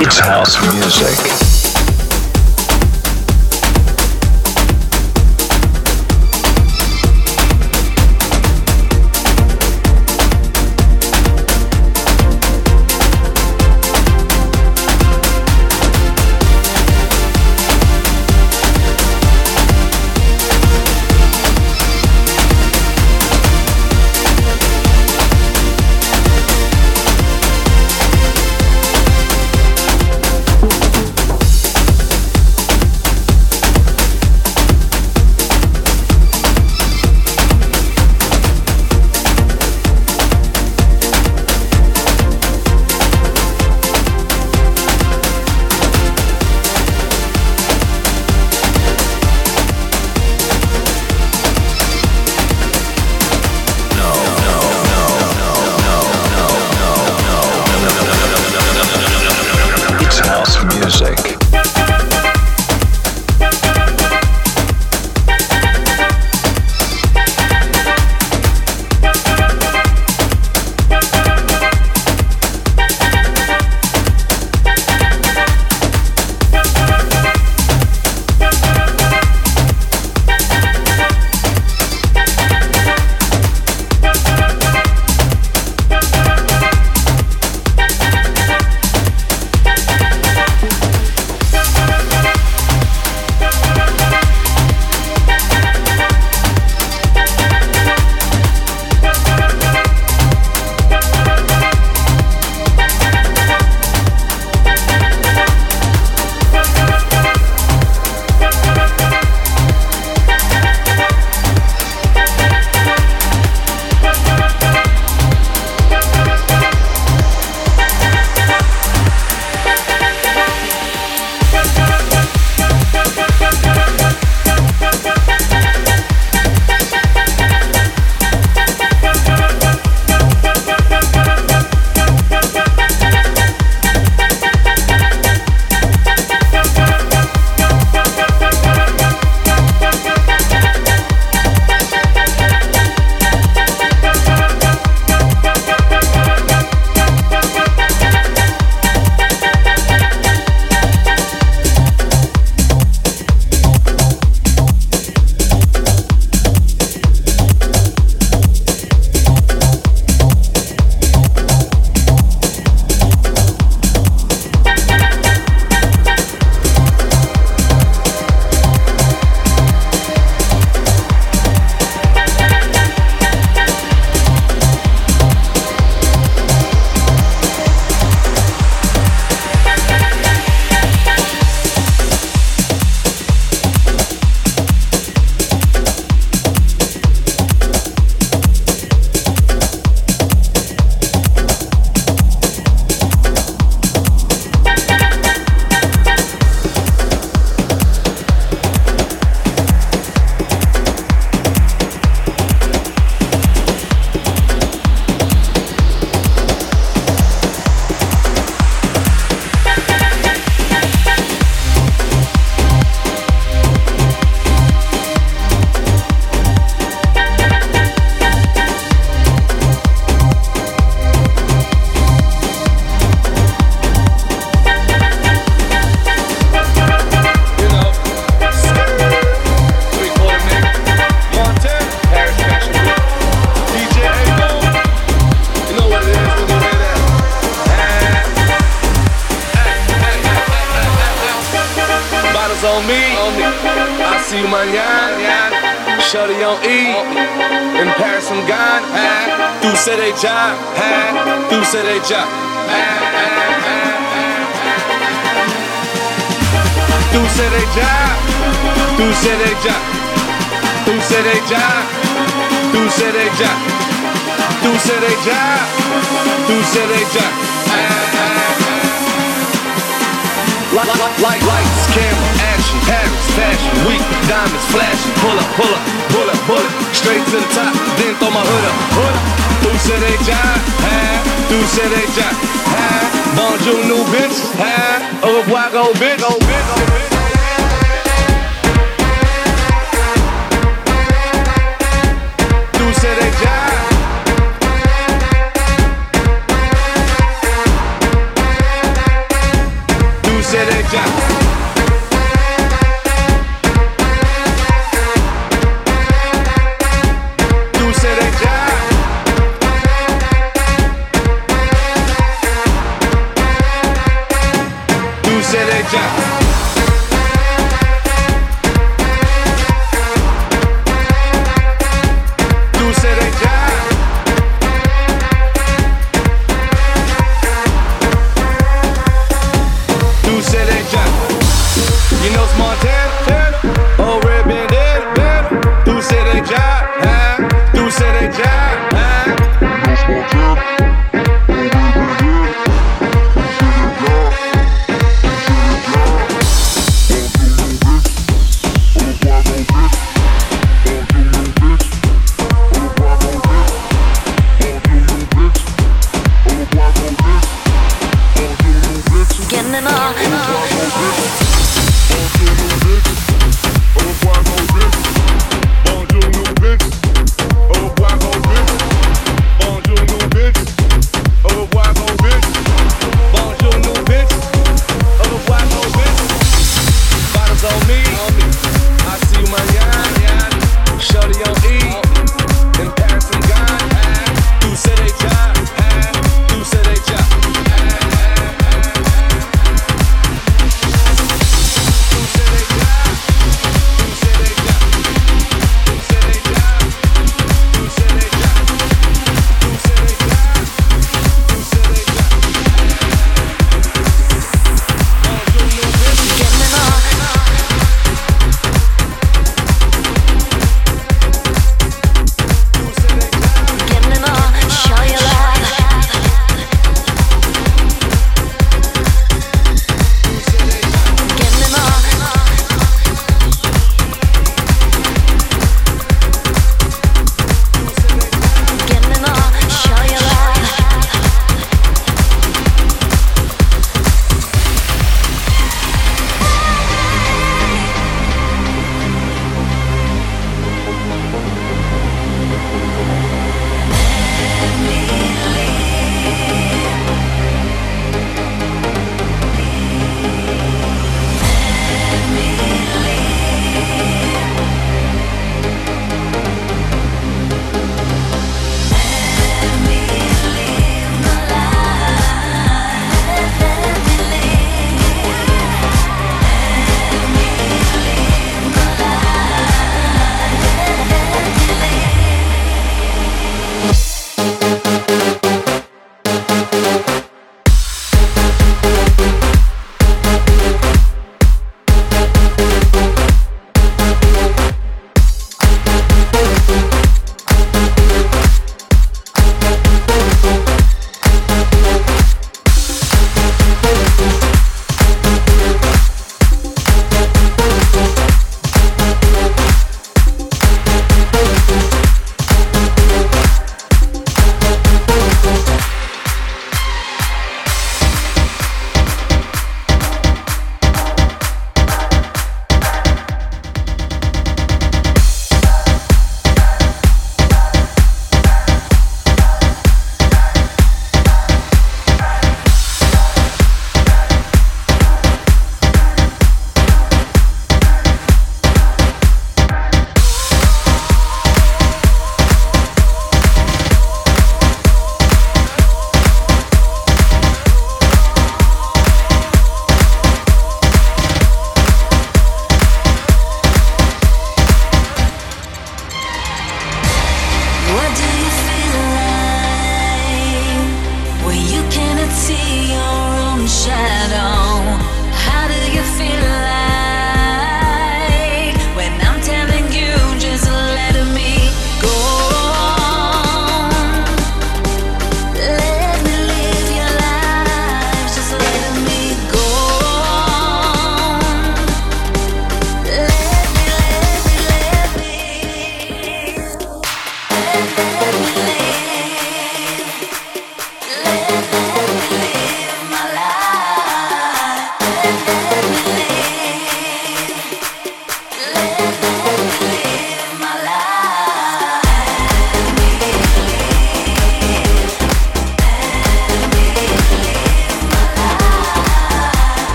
It's house music.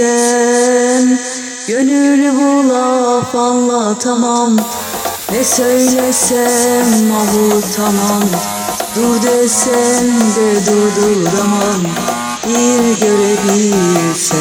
bilsem Gönül bu laf anlatamam. Ne söylesem avutamam Dur desem de durduramam. Bir görebilsem.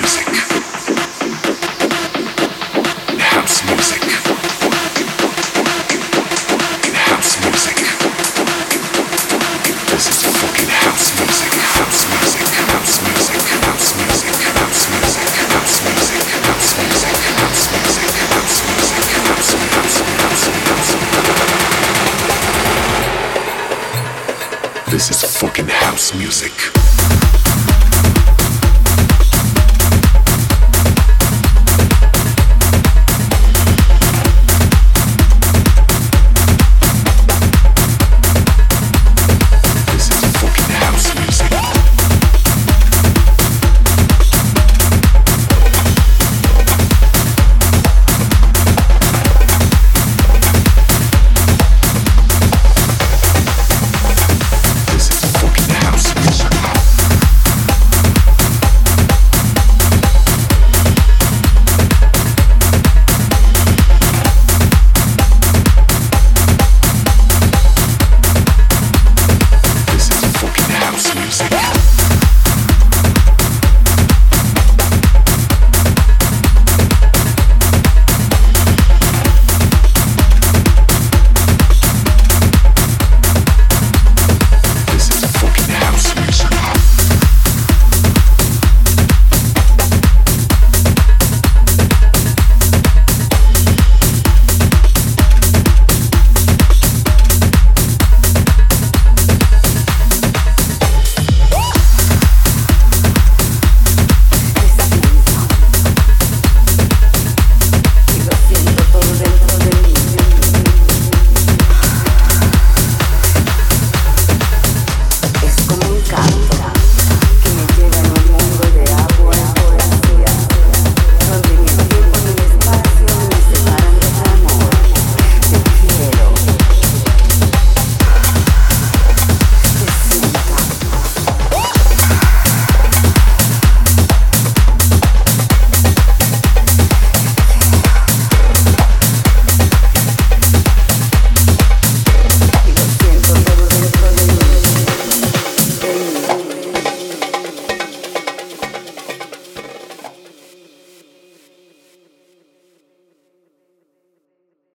Music.